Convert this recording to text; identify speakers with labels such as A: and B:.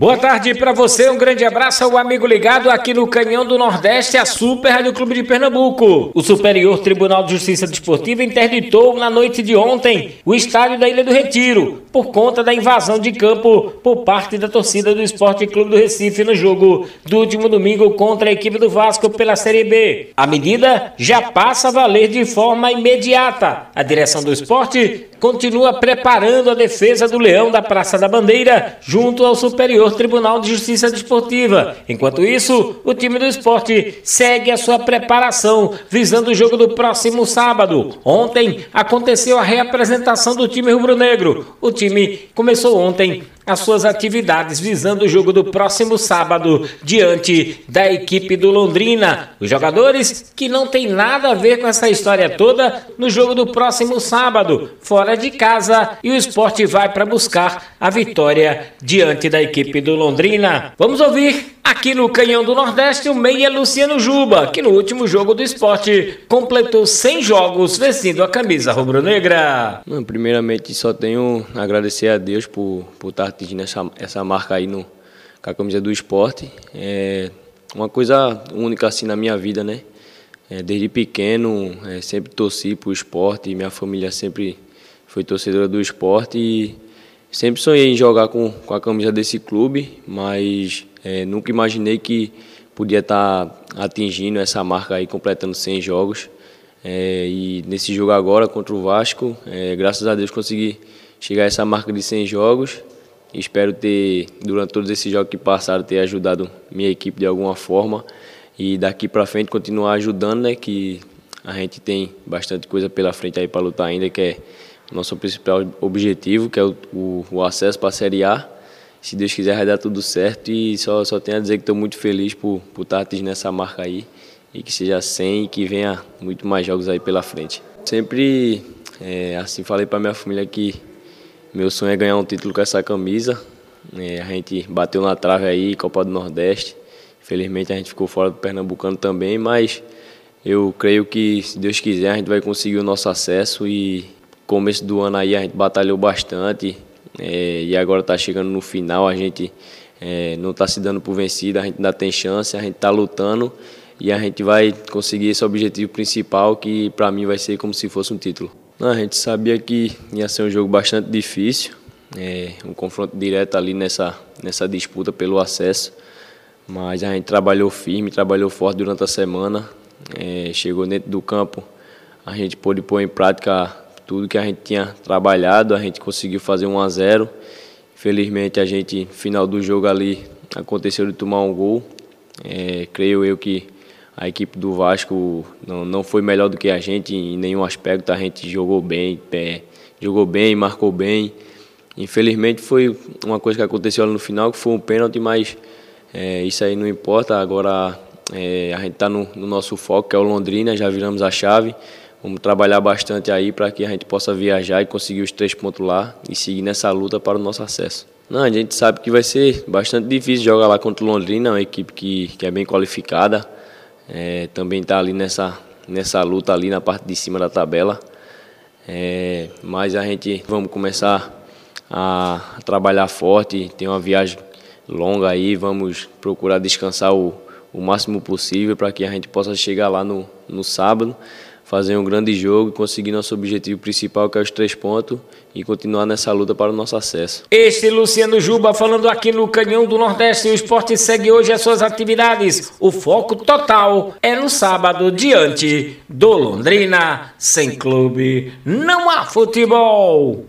A: Boa tarde para você, um grande abraço ao amigo ligado aqui no Canhão do Nordeste, a Super Rádio Clube de Pernambuco. O Superior Tribunal de Justiça Desportiva interditou na noite de ontem o estádio da Ilha do Retiro, por conta da invasão de campo por parte da torcida do Esporte Clube do Recife no jogo do último domingo contra a equipe do Vasco pela Série B. A medida já passa a valer de forma imediata. A direção do esporte continua preparando a defesa do Leão da Praça da Bandeira junto ao Superior Tribunal de Justiça Desportiva. Enquanto isso, o time do esporte segue a sua preparação visando o jogo do próximo sábado. Ontem aconteceu a reapresentação do time rubro-negro. O time começou ontem as suas atividades visando o jogo do próximo sábado diante da equipe do Londrina. Os jogadores que não tem nada a ver com essa história toda no jogo do próximo sábado, fora de casa, e o esporte vai para buscar a vitória diante da equipe do Londrina. Vamos ouvir Aqui no Canhão do Nordeste, o meia Luciano Juba, que no último jogo do esporte completou 100 jogos vestindo a camisa rubro-negra.
B: Primeiramente, só tenho a agradecer a Deus por, por estar atingindo essa, essa marca aí no, com a camisa do esporte. É uma coisa única assim na minha vida, né? É, desde pequeno, é, sempre torci para o esporte, minha família sempre foi torcedora do esporte e sempre sonhei em jogar com, com a camisa desse clube, mas é, nunca imaginei que podia estar tá atingindo essa marca aí, completando 100 jogos. É, e nesse jogo agora contra o Vasco, é, graças a Deus consegui chegar a essa marca de 100 jogos. Espero ter, durante todos esses jogos que passaram, ter ajudado minha equipe de alguma forma e daqui para frente continuar ajudando, né? Que a gente tem bastante coisa pela frente aí para lutar ainda, que é nosso principal objetivo, que é o, o, o acesso para a Série A se Deus quiser vai dar tudo certo e só, só tenho a dizer que estou muito feliz por, por estar atingindo essa marca aí e que seja 100 e que venha muito mais jogos aí pela frente. Sempre é, assim falei para minha família que meu sonho é ganhar um título com essa camisa. É, a gente bateu na trave aí, Copa do Nordeste. Infelizmente a gente ficou fora do Pernambucano também, mas eu creio que se Deus quiser a gente vai conseguir o nosso acesso e começo do ano aí a gente batalhou bastante, é, e agora está chegando no final, a gente é, não está se dando por vencido, a gente ainda tem chance, a gente está lutando e a gente vai conseguir esse objetivo principal que para mim vai ser como se fosse um título. A gente sabia que ia ser um jogo bastante difícil, é, um confronto direto ali nessa, nessa disputa pelo acesso, mas a gente trabalhou firme, trabalhou forte durante a semana, é, chegou dentro do campo, a gente pôde pôr em prática tudo que a gente tinha trabalhado, a gente conseguiu fazer 1 a 0. Infelizmente a gente final do jogo ali aconteceu de tomar um gol. É, creio eu que a equipe do Vasco não, não foi melhor do que a gente em nenhum aspecto. A gente jogou bem, é, jogou bem, marcou bem. Infelizmente foi uma coisa que aconteceu no final, que foi um pênalti, mas é, isso aí não importa. Agora é, a gente está no, no nosso foco, que é o Londrina, já viramos a chave. Vamos trabalhar bastante aí para que a gente possa viajar e conseguir os três pontos lá e seguir nessa luta para o nosso acesso. Não, a gente sabe que vai ser bastante difícil jogar lá contra o Londrina, uma equipe que, que é bem qualificada. É, também está ali nessa, nessa luta ali na parte de cima da tabela. É, mas a gente vamos começar a, trabalhar forte, tem uma viagem longa aí, vamos procurar descansar o, o máximo possível para que a gente possa chegar lá no, no sábado fazer um grande jogo, conseguir nosso objetivo principal, que é os três pontos, e continuar nessa luta para o nosso acesso.
A: Este Luciano Juba falando aqui no Canhão do Nordeste. O esporte segue hoje as suas atividades. O foco total é no sábado, diante do Londrina. Sem clube, não há futebol.